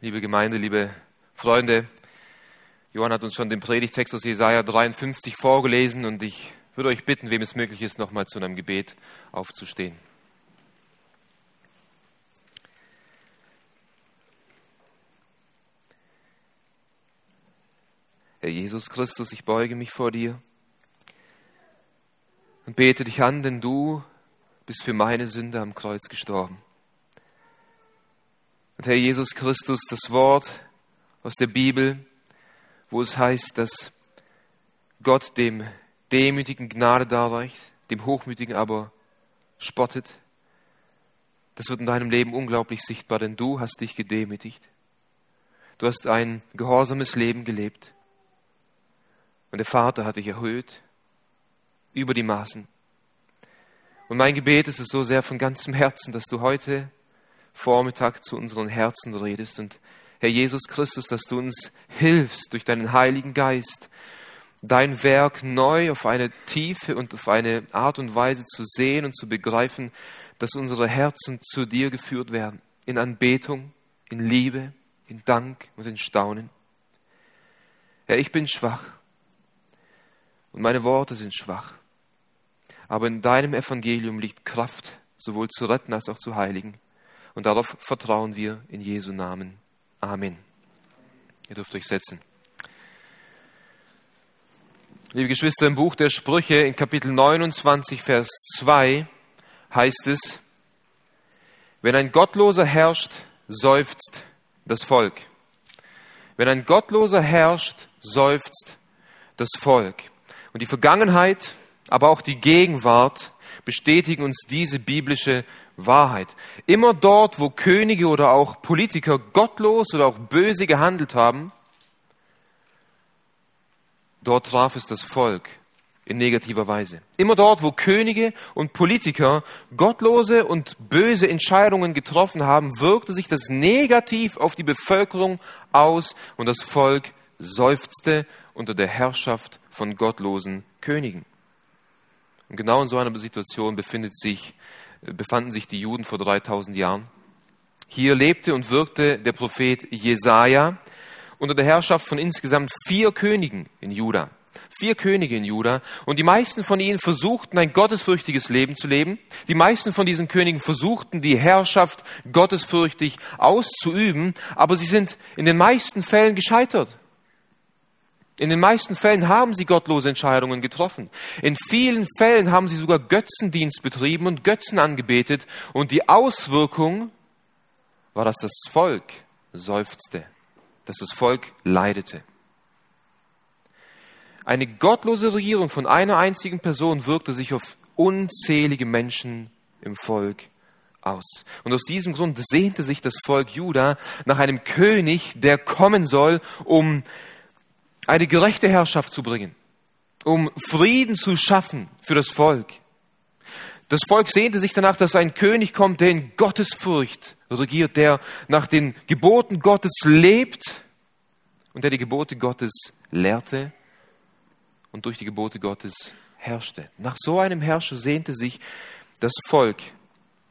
Liebe Gemeinde, liebe Freunde, Johann hat uns schon den Predigtext aus Jesaja 53 vorgelesen und ich würde euch bitten, wem es möglich ist, nochmal zu einem Gebet aufzustehen. Herr Jesus Christus, ich beuge mich vor dir und bete dich an, denn du bist für meine Sünde am Kreuz gestorben. Herr Jesus Christus, das Wort aus der Bibel, wo es heißt, dass Gott dem Demütigen Gnade darreicht, dem Hochmütigen aber spottet, das wird in deinem Leben unglaublich sichtbar, denn du hast dich gedemütigt. Du hast ein gehorsames Leben gelebt. Und der Vater hat dich erhöht über die Maßen. Und mein Gebet ist es so sehr von ganzem Herzen, dass du heute Vormittag zu unseren Herzen redest. Und Herr Jesus Christus, dass du uns hilfst durch deinen Heiligen Geist, dein Werk neu auf eine Tiefe und auf eine Art und Weise zu sehen und zu begreifen, dass unsere Herzen zu dir geführt werden, in Anbetung, in Liebe, in Dank und in Staunen. Herr, ich bin schwach und meine Worte sind schwach, aber in deinem Evangelium liegt Kraft, sowohl zu retten als auch zu heiligen. Und darauf vertrauen wir in Jesu Namen. Amen. Ihr dürft euch setzen. Liebe Geschwister, im Buch der Sprüche in Kapitel 29, Vers 2 heißt es, wenn ein Gottloser herrscht, seufzt das Volk. Wenn ein Gottloser herrscht, seufzt das Volk. Und die Vergangenheit, aber auch die Gegenwart bestätigen uns diese biblische Wahrheit. Immer dort, wo Könige oder auch Politiker gottlos oder auch böse gehandelt haben, dort traf es das Volk in negativer Weise. Immer dort, wo Könige und Politiker gottlose und böse Entscheidungen getroffen haben, wirkte sich das negativ auf die Bevölkerung aus und das Volk seufzte unter der Herrschaft von gottlosen Königen. Und genau in so einer Situation befindet sich befanden sich die Juden vor 3000 Jahren. Hier lebte und wirkte der Prophet Jesaja unter der Herrschaft von insgesamt vier Königen in Juda. Vier Könige in Juda. Und die meisten von ihnen versuchten, ein gottesfürchtiges Leben zu leben. Die meisten von diesen Königen versuchten, die Herrschaft gottesfürchtig auszuüben. Aber sie sind in den meisten Fällen gescheitert. In den meisten Fällen haben sie gottlose Entscheidungen getroffen. In vielen Fällen haben sie sogar Götzendienst betrieben und Götzen angebetet. Und die Auswirkung war, dass das Volk seufzte, dass das Volk leidete. Eine gottlose Regierung von einer einzigen Person wirkte sich auf unzählige Menschen im Volk aus. Und aus diesem Grund sehnte sich das Volk Juda nach einem König, der kommen soll, um eine gerechte Herrschaft zu bringen, um Frieden zu schaffen für das Volk. Das Volk sehnte sich danach, dass ein König kommt, der in Gottesfurcht regiert, der nach den Geboten Gottes lebt und der die Gebote Gottes lehrte und durch die Gebote Gottes herrschte. Nach so einem Herrscher sehnte sich das Volk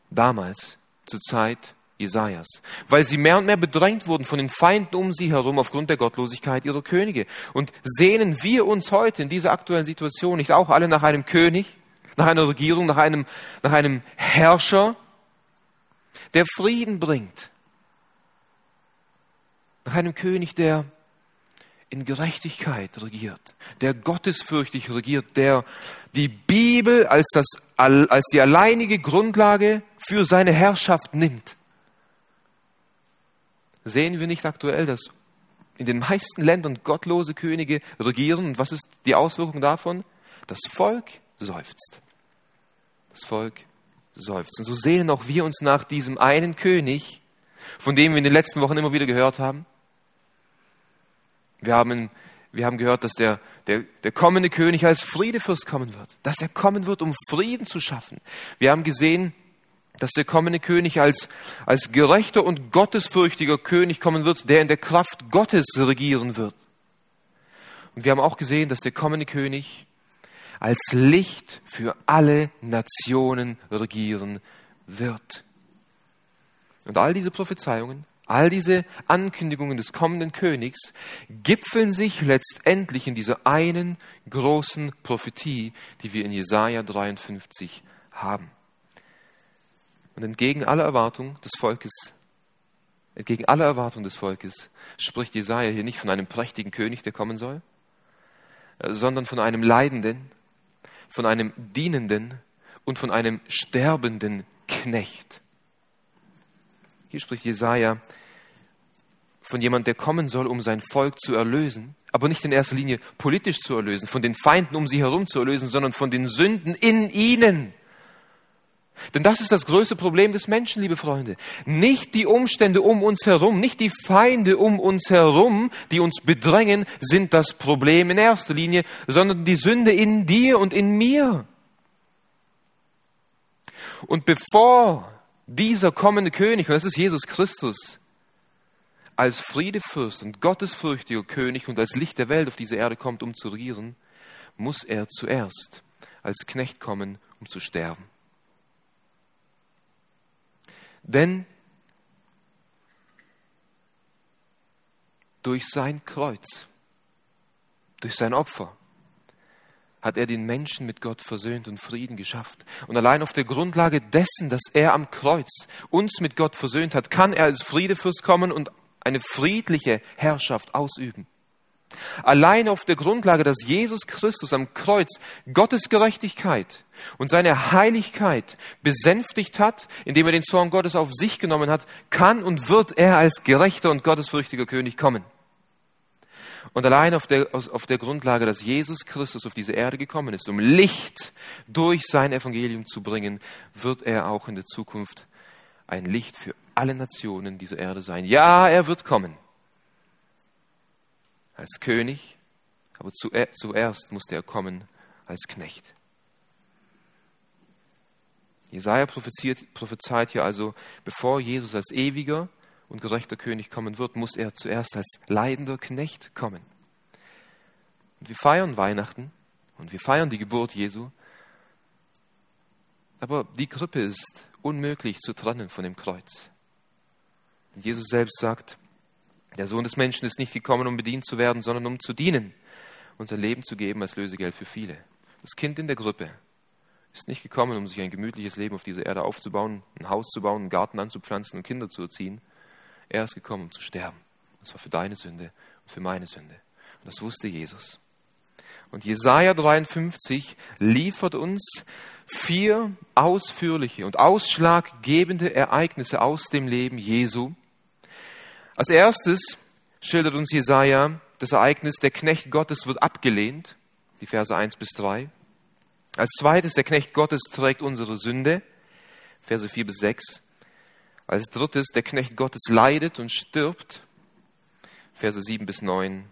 damals zur Zeit Jesajas, weil sie mehr und mehr bedrängt wurden von den Feinden um sie herum aufgrund der Gottlosigkeit ihrer Könige. Und sehnen wir uns heute in dieser aktuellen Situation nicht auch alle nach einem König, nach einer Regierung, nach einem, nach einem Herrscher, der Frieden bringt, nach einem König, der in Gerechtigkeit regiert, der gottesfürchtig regiert, der die Bibel als, das, als die alleinige Grundlage für seine Herrschaft nimmt. Sehen wir nicht aktuell, dass in den meisten Ländern gottlose Könige regieren? Und was ist die Auswirkung davon? Das Volk seufzt. Das Volk seufzt. Und so sehnen auch wir uns nach diesem einen König, von dem wir in den letzten Wochen immer wieder gehört haben. Wir haben, wir haben gehört, dass der, der, der kommende König als Friedefürst kommen wird, dass er kommen wird, um Frieden zu schaffen. Wir haben gesehen, dass der kommende König als, als gerechter und gottesfürchtiger König kommen wird, der in der Kraft Gottes regieren wird. Und wir haben auch gesehen, dass der kommende König als Licht für alle Nationen regieren wird. Und all diese Prophezeiungen All diese Ankündigungen des kommenden Königs gipfeln sich letztendlich in dieser einen großen Prophetie, die wir in Jesaja 53 haben. Und entgegen aller Erwartung des Volkes, entgegen aller Erwartung des Volkes, spricht Jesaja hier nicht von einem prächtigen König, der kommen soll, sondern von einem Leidenden, von einem Dienenden und von einem sterbenden Knecht. Hier spricht Jesaja von jemand, der kommen soll, um sein Volk zu erlösen, aber nicht in erster Linie politisch zu erlösen, von den Feinden um sie herum zu erlösen, sondern von den Sünden in ihnen. Denn das ist das größte Problem des Menschen, liebe Freunde. Nicht die Umstände um uns herum, nicht die Feinde um uns herum, die uns bedrängen, sind das Problem in erster Linie, sondern die Sünde in dir und in mir. Und bevor dieser kommende König, und das ist Jesus Christus, als Friedefürst und gottesfürchtiger König und als Licht der Welt auf diese Erde kommt, um zu regieren, muss er zuerst als Knecht kommen, um zu sterben. Denn durch sein Kreuz, durch sein Opfer, hat er den Menschen mit Gott versöhnt und Frieden geschafft. Und allein auf der Grundlage dessen, dass er am Kreuz uns mit Gott versöhnt hat, kann er als Friedefürst kommen und eine friedliche Herrschaft ausüben. Allein auf der Grundlage, dass Jesus Christus am Kreuz Gottes Gerechtigkeit und seine Heiligkeit besänftigt hat, indem er den Zorn Gottes auf sich genommen hat, kann und wird er als gerechter und gottesfürchtiger König kommen. Und allein auf der, auf der Grundlage, dass Jesus Christus auf diese Erde gekommen ist, um Licht durch sein Evangelium zu bringen, wird er auch in der Zukunft ein Licht für alle Nationen dieser Erde sein. Ja, er wird kommen. Als König, aber zuerst musste er kommen als Knecht. Jesaja prophezeit hier also, bevor Jesus als ewiger und gerechter König kommen wird, muss er zuerst als leidender Knecht kommen. Und wir feiern Weihnachten und wir feiern die Geburt Jesu, aber die Krippe ist unmöglich zu trennen von dem Kreuz. Und Jesus selbst sagt, der Sohn des Menschen ist nicht gekommen, um bedient zu werden, sondern um zu dienen und sein Leben zu geben als Lösegeld für viele. Das Kind in der Gruppe ist nicht gekommen, um sich ein gemütliches Leben auf dieser Erde aufzubauen, ein Haus zu bauen, einen Garten anzupflanzen und Kinder zu erziehen. Er ist gekommen, um zu sterben. Und zwar für deine Sünde und für meine Sünde. Und das wusste Jesus. Und Jesaja 53 liefert uns vier ausführliche und ausschlaggebende Ereignisse aus dem Leben Jesu. Als erstes schildert uns Jesaja das Ereignis, der Knecht Gottes wird abgelehnt, die Verse 1 bis 3. Als zweites, der Knecht Gottes trägt unsere Sünde, Verse 4 bis 6. Als drittes, der Knecht Gottes leidet und stirbt, Verse 7 bis 9.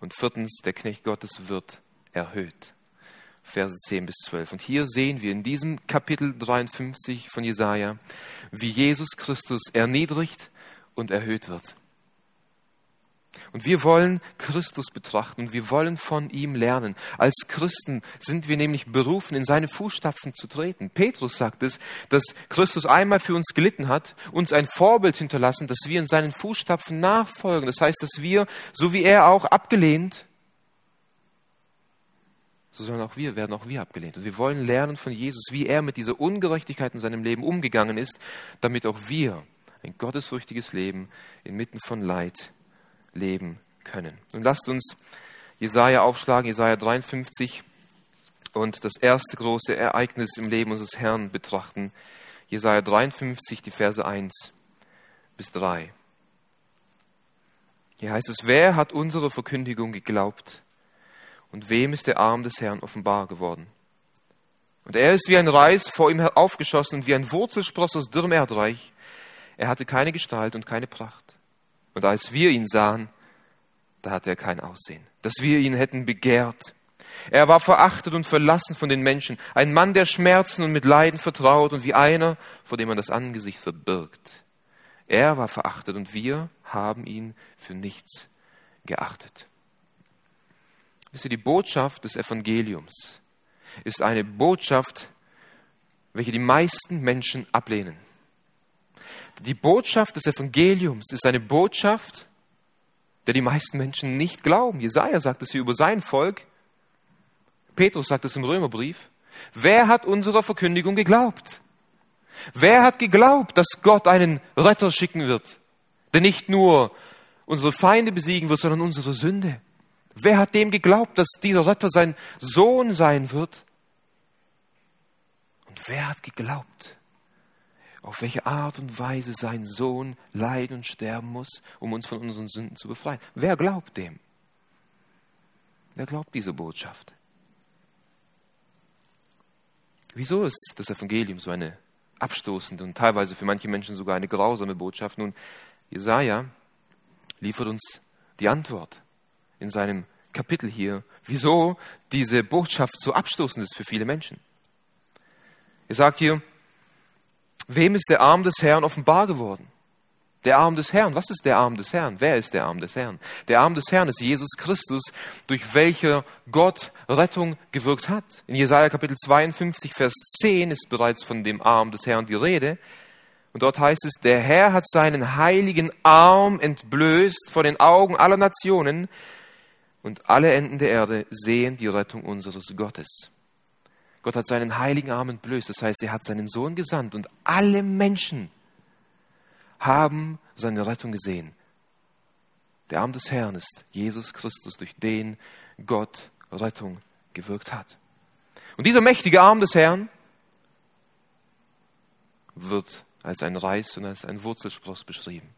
Und viertens, der Knecht Gottes wird erhöht. Verse 10 bis 12. Und hier sehen wir in diesem Kapitel 53 von Jesaja, wie Jesus Christus erniedrigt und erhöht wird. Und wir wollen Christus betrachten und wir wollen von ihm lernen. Als Christen sind wir nämlich berufen, in seine Fußstapfen zu treten. Petrus sagt es, dass Christus einmal für uns gelitten hat, uns ein Vorbild hinterlassen, dass wir in seinen Fußstapfen nachfolgen. Das heißt, dass wir, so wie er auch abgelehnt, so sollen auch wir, werden auch wir abgelehnt. Und wir wollen lernen von Jesus, wie er mit dieser Ungerechtigkeit in seinem Leben umgegangen ist, damit auch wir ein gottesfürchtiges Leben inmitten von Leid leben können. Und lasst uns Jesaja aufschlagen, Jesaja 53 und das erste große Ereignis im Leben unseres Herrn betrachten. Jesaja 53, die Verse 1 bis 3. Hier heißt es, wer hat unsere Verkündigung geglaubt? Und wem ist der Arm des Herrn offenbar geworden? Und er ist wie ein Reis vor ihm aufgeschossen und wie ein Wurzelspross aus dürrem Erdreich. Er hatte keine Gestalt und keine Pracht. Und als wir ihn sahen, da hatte er kein Aussehen, dass wir ihn hätten begehrt. Er war verachtet und verlassen von den Menschen, ein Mann der Schmerzen und mit Leiden vertraut und wie einer, vor dem man das Angesicht verbirgt. Er war verachtet und wir haben ihn für nichts geachtet. Wisst ihr, die Botschaft des Evangeliums ist eine Botschaft, welche die meisten Menschen ablehnen. Die Botschaft des Evangeliums ist eine Botschaft, der die meisten Menschen nicht glauben. Jesaja sagt es hier über sein Volk. Petrus sagt es im Römerbrief. Wer hat unserer Verkündigung geglaubt? Wer hat geglaubt, dass Gott einen Retter schicken wird, der nicht nur unsere Feinde besiegen wird, sondern unsere Sünde? Wer hat dem geglaubt, dass dieser Retter sein Sohn sein wird? Und wer hat geglaubt, auf welche Art und Weise sein Sohn leiden und sterben muss, um uns von unseren Sünden zu befreien? Wer glaubt dem? Wer glaubt diese Botschaft? Wieso ist das Evangelium so eine abstoßende und teilweise für manche Menschen sogar eine grausame Botschaft? Nun, Jesaja liefert uns die Antwort in seinem Kapitel hier, wieso diese Botschaft so abstoßend ist für viele Menschen. Er sagt hier, wem ist der Arm des Herrn offenbar geworden? Der Arm des Herrn. Was ist der Arm des Herrn? Wer ist der Arm des Herrn? Der Arm des Herrn ist Jesus Christus, durch welcher Gott Rettung gewirkt hat. In Jesaja Kapitel 52, Vers 10 ist bereits von dem Arm des Herrn die Rede. Und dort heißt es, der Herr hat seinen heiligen Arm entblößt vor den Augen aller Nationen und alle Enden der Erde sehen die Rettung unseres Gottes. Gott hat seinen heiligen Arm entblößt, das heißt, er hat seinen Sohn gesandt und alle Menschen haben seine Rettung gesehen. Der Arm des Herrn ist Jesus Christus, durch den Gott Rettung gewirkt hat. Und dieser mächtige Arm des Herrn wird als ein Reis und als ein Wurzelspross beschrieben.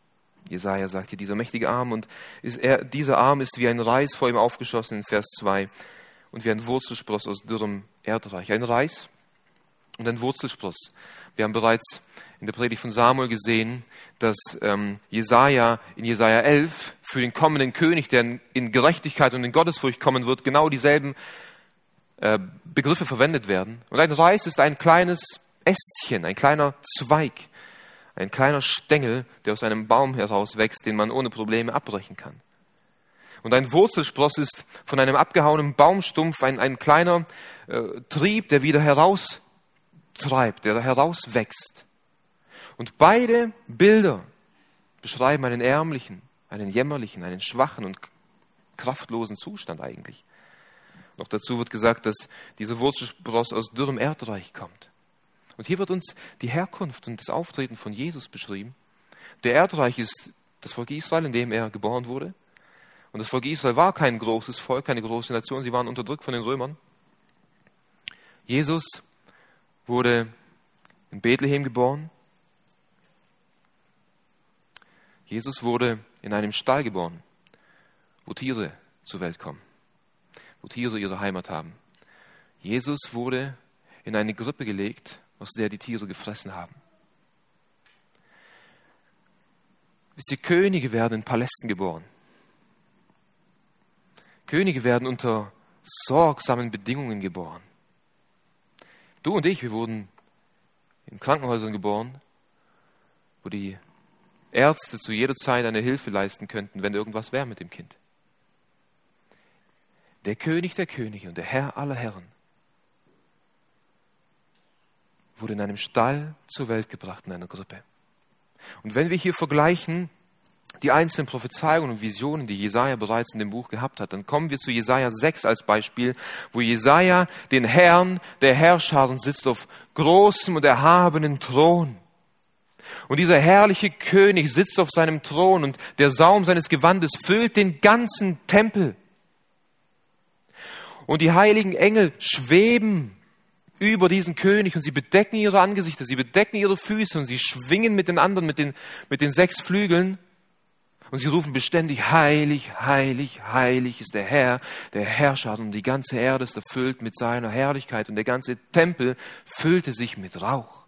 Jesaja sagt hier, dieser mächtige Arm und er, dieser Arm ist wie ein Reis vor ihm aufgeschossen in Vers 2 und wie ein Wurzelspross aus dürrem Erdreich. Ein Reis und ein Wurzelspross. Wir haben bereits in der Predigt von Samuel gesehen, dass ähm, Jesaja in Jesaja 11 für den kommenden König, der in Gerechtigkeit und in Gottesfurcht kommen wird, genau dieselben äh, Begriffe verwendet werden. Und ein Reis ist ein kleines Ästchen, ein kleiner Zweig, ein kleiner Stängel, der aus einem Baum herauswächst, den man ohne Probleme abbrechen kann. Und ein Wurzelspross ist von einem abgehauenen Baumstumpf ein, ein kleiner äh, Trieb, der wieder heraustreibt, der herauswächst. Und beide Bilder beschreiben einen ärmlichen, einen jämmerlichen, einen schwachen und kraftlosen Zustand eigentlich. Noch dazu wird gesagt, dass dieser Wurzelspross aus dürrem Erdreich kommt. Und hier wird uns die Herkunft und das Auftreten von Jesus beschrieben. Der Erdreich ist das Volk Israel, in dem er geboren wurde. Und das Volk Israel war kein großes Volk, keine große Nation, sie waren unterdrückt von den Römern. Jesus wurde in Bethlehem geboren. Jesus wurde in einem Stall geboren, wo Tiere zur Welt kommen, wo Tiere ihre Heimat haben. Jesus wurde in eine Grippe gelegt, aus der die Tiere gefressen haben. Wisst ihr, Könige werden in Palästen geboren. Könige werden unter sorgsamen Bedingungen geboren. Du und ich, wir wurden in Krankenhäusern geboren, wo die Ärzte zu jeder Zeit eine Hilfe leisten könnten, wenn irgendwas wäre mit dem Kind. Der König der Könige und der Herr aller Herren wurde in einem Stall zur Welt gebracht in einer Grippe. Und wenn wir hier vergleichen die einzelnen Prophezeiungen und Visionen, die Jesaja bereits in dem Buch gehabt hat, dann kommen wir zu Jesaja 6 als Beispiel, wo Jesaja den Herrn der Herrscher sitzt auf großem und erhabenen Thron. Und dieser herrliche König sitzt auf seinem Thron und der Saum seines Gewandes füllt den ganzen Tempel. Und die heiligen Engel schweben über diesen König und sie bedecken ihre Angesichter, sie bedecken ihre Füße und sie schwingen mit den anderen, mit den, mit den sechs Flügeln. Und sie rufen beständig, heilig, heilig, heilig ist der Herr, der Herrscher und die ganze Erde ist erfüllt mit seiner Herrlichkeit und der ganze Tempel füllte sich mit Rauch.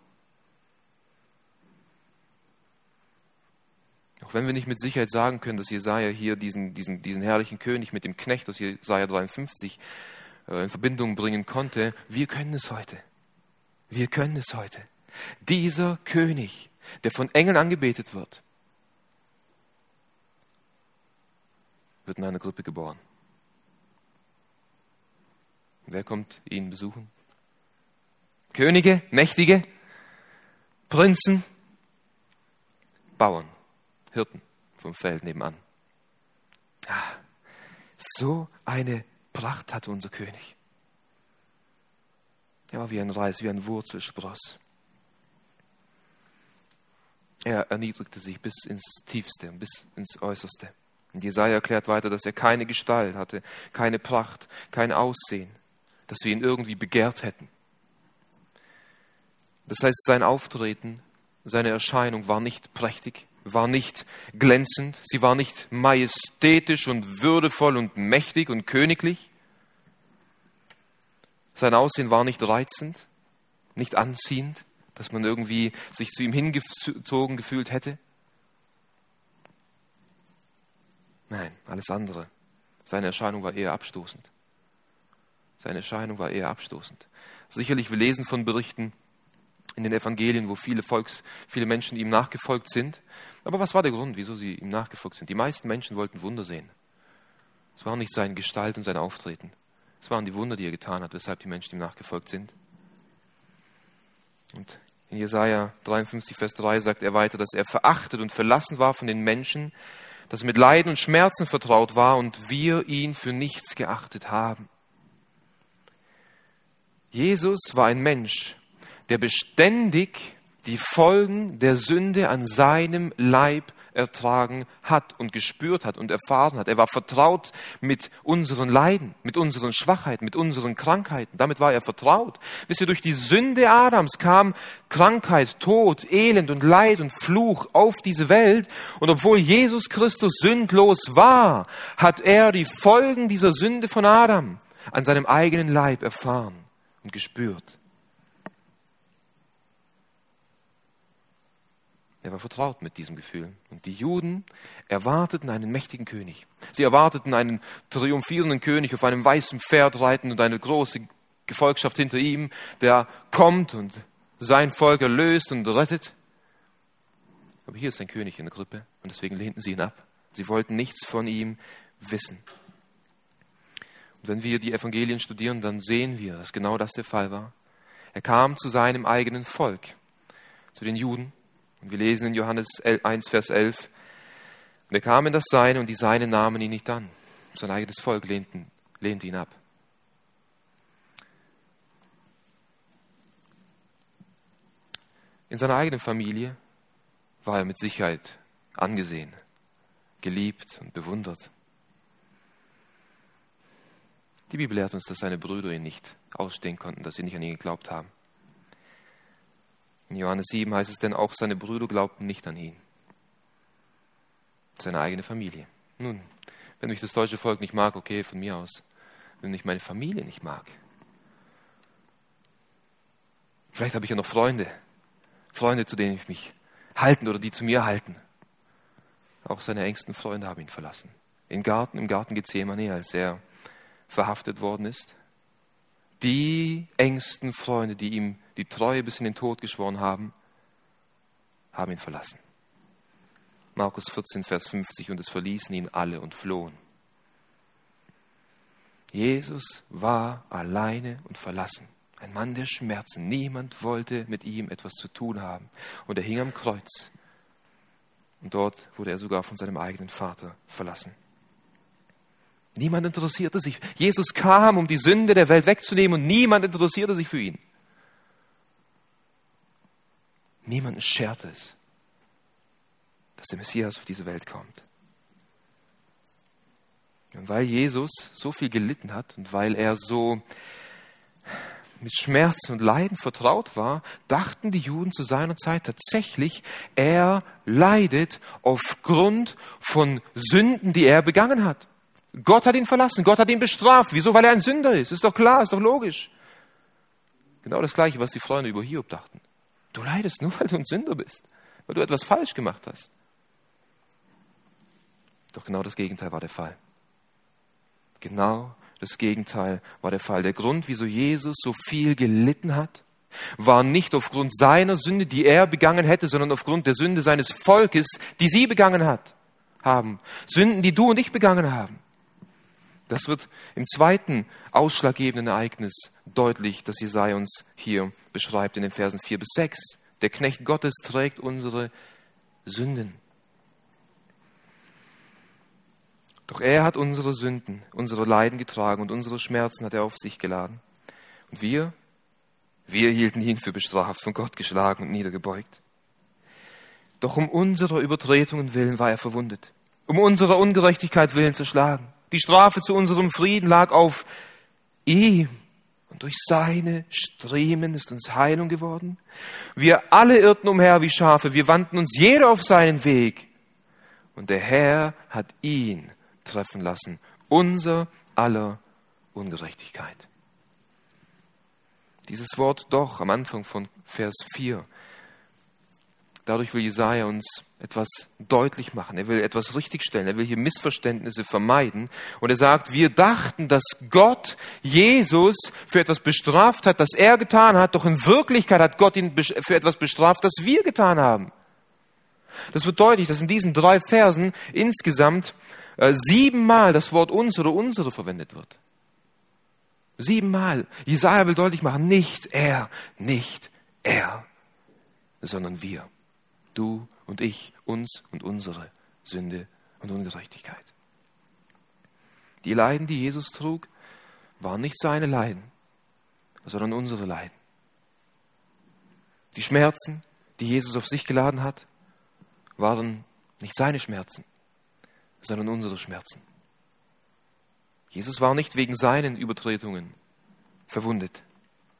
Auch wenn wir nicht mit Sicherheit sagen können, dass Jesaja hier diesen, diesen, diesen herrlichen König mit dem Knecht aus Jesaja 53 äh, in Verbindung bringen konnte, wir können es heute. Wir können es heute. Dieser König, der von Engeln angebetet wird, wird in einer Gruppe geboren. Wer kommt ihn besuchen? Könige, Mächtige, Prinzen, Bauern, Hirten vom Feld nebenan. Ah, so eine Pracht hatte unser König. Er war wie ein Reis, wie ein Wurzelspross. Er erniedrigte sich bis ins Tiefste, bis ins Äußerste. Und Jesaja erklärt weiter, dass er keine Gestalt hatte, keine Pracht, kein Aussehen, dass wir ihn irgendwie begehrt hätten. Das heißt, sein Auftreten, seine Erscheinung war nicht prächtig, war nicht glänzend, sie war nicht majestätisch und würdevoll und mächtig und königlich. Sein Aussehen war nicht reizend, nicht anziehend, dass man irgendwie sich zu ihm hingezogen gefühlt hätte. Nein, alles andere. Seine Erscheinung war eher abstoßend. Seine Erscheinung war eher abstoßend. Sicherlich, wir lesen von Berichten in den Evangelien, wo viele Volks, viele Menschen ihm nachgefolgt sind. Aber was war der Grund, wieso sie ihm nachgefolgt sind? Die meisten Menschen wollten Wunder sehen. Es war nicht seine Gestalt und sein Auftreten. Es waren die Wunder, die er getan hat, weshalb die Menschen ihm nachgefolgt sind. Und in Jesaja 53, Vers 3 sagt er weiter, dass er verachtet und verlassen war von den Menschen, dass er mit Leiden und Schmerzen vertraut war und wir ihn für nichts geachtet haben. Jesus war ein Mensch, der beständig die Folgen der Sünde an seinem Leib ertragen hat und gespürt hat und erfahren hat. Er war vertraut mit unseren Leiden, mit unseren Schwachheiten, mit unseren Krankheiten. Damit war er vertraut. Wisst ihr, durch die Sünde Adams kam Krankheit, Tod, Elend und Leid und Fluch auf diese Welt. Und obwohl Jesus Christus sündlos war, hat er die Folgen dieser Sünde von Adam an seinem eigenen Leib erfahren und gespürt. Er war vertraut mit diesem Gefühl. Und die Juden erwarteten einen mächtigen König. Sie erwarteten einen triumphierenden König auf einem weißen Pferd reiten und eine große Gefolgschaft hinter ihm, der kommt und sein Volk erlöst und rettet. Aber hier ist ein König in der Krippe und deswegen lehnten sie ihn ab. Sie wollten nichts von ihm wissen. Und wenn wir die Evangelien studieren, dann sehen wir, dass genau das der Fall war. Er kam zu seinem eigenen Volk, zu den Juden, und wir lesen in Johannes 1, Vers 11, und er kam in das Seine und die Seine nahmen ihn nicht an. Sein eigenes Volk lehnten, lehnte ihn ab. In seiner eigenen Familie war er mit Sicherheit angesehen, geliebt und bewundert. Die Bibel lehrt uns, dass seine Brüder ihn nicht ausstehen konnten, dass sie nicht an ihn geglaubt haben. In Johannes 7 heißt es denn, auch seine Brüder glaubten nicht an ihn. Seine eigene Familie. Nun, wenn mich das deutsche Volk nicht mag, okay, von mir aus. Wenn mich meine Familie nicht mag. Vielleicht habe ich ja noch Freunde. Freunde, zu denen ich mich halten oder die zu mir halten. Auch seine engsten Freunde haben ihn verlassen. Im Garten, im Garten Gethsemane, als er verhaftet worden ist. Die engsten Freunde, die ihm die Treue bis in den Tod geschworen haben, haben ihn verlassen. Markus 14, Vers 50, und es verließen ihn alle und flohen. Jesus war alleine und verlassen. Ein Mann der Schmerzen. Niemand wollte mit ihm etwas zu tun haben. Und er hing am Kreuz. Und dort wurde er sogar von seinem eigenen Vater verlassen. Niemand interessierte sich. Jesus kam, um die Sünde der Welt wegzunehmen und niemand interessierte sich für ihn. Niemanden schert es, dass der Messias auf diese Welt kommt. Und weil Jesus so viel gelitten hat und weil er so mit Schmerzen und Leiden vertraut war, dachten die Juden zu seiner Zeit tatsächlich, er leidet aufgrund von Sünden, die er begangen hat. Gott hat ihn verlassen, Gott hat ihn bestraft. Wieso? Weil er ein Sünder ist. Ist doch klar, ist doch logisch. Genau das Gleiche, was die Freunde über Hiob dachten. Du leidest nur, weil du ein Sünder bist, weil du etwas falsch gemacht hast. Doch genau das Gegenteil war der Fall. Genau das Gegenteil war der Fall. Der Grund, wieso Jesus so viel gelitten hat, war nicht aufgrund seiner Sünde, die er begangen hätte, sondern aufgrund der Sünde seines Volkes, die sie begangen hat, haben. Sünden, die du und ich begangen haben. Das wird im zweiten ausschlaggebenden Ereignis deutlich, das Jesaja uns hier beschreibt in den Versen 4 bis 6. Der Knecht Gottes trägt unsere Sünden. Doch er hat unsere Sünden, unsere Leiden getragen und unsere Schmerzen hat er auf sich geladen. Und wir, wir hielten ihn für bestraft, von Gott geschlagen und niedergebeugt. Doch um unserer Übertretungen willen war er verwundet, um unserer Ungerechtigkeit willen zerschlagen. Die Strafe zu unserem Frieden lag auf ihm. Und durch seine Striemen ist uns Heilung geworden. Wir alle irrten umher wie Schafe, wir wandten uns jeder auf seinen Weg. Und der Herr hat ihn treffen lassen, unser aller Ungerechtigkeit. Dieses Wort doch am Anfang von Vers 4 Dadurch will Jesaja uns etwas deutlich machen. Er will etwas richtigstellen. Er will hier Missverständnisse vermeiden. Und er sagt, wir dachten, dass Gott Jesus für etwas bestraft hat, das er getan hat. Doch in Wirklichkeit hat Gott ihn für etwas bestraft, das wir getan haben. Das wird deutlich, dass in diesen drei Versen insgesamt äh, siebenmal das Wort uns oder unsere verwendet wird. Siebenmal. Jesaja will deutlich machen, nicht er, nicht er, sondern wir du und ich, uns und unsere Sünde und Ungerechtigkeit. Die Leiden, die Jesus trug, waren nicht seine Leiden, sondern unsere Leiden. Die Schmerzen, die Jesus auf sich geladen hat, waren nicht seine Schmerzen, sondern unsere Schmerzen. Jesus war nicht wegen seinen Übertretungen verwundet,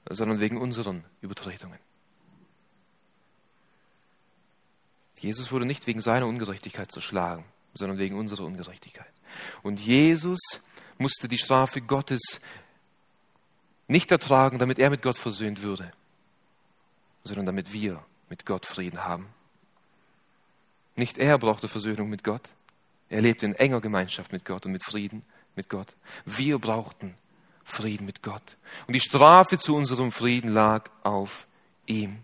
sondern wegen unseren Übertretungen. Jesus wurde nicht wegen seiner Ungerechtigkeit zerschlagen, sondern wegen unserer Ungerechtigkeit. Und Jesus musste die Strafe Gottes nicht ertragen, damit er mit Gott versöhnt würde, sondern damit wir mit Gott Frieden haben. Nicht er brauchte Versöhnung mit Gott. Er lebte in enger Gemeinschaft mit Gott und mit Frieden mit Gott. Wir brauchten Frieden mit Gott. Und die Strafe zu unserem Frieden lag auf ihm.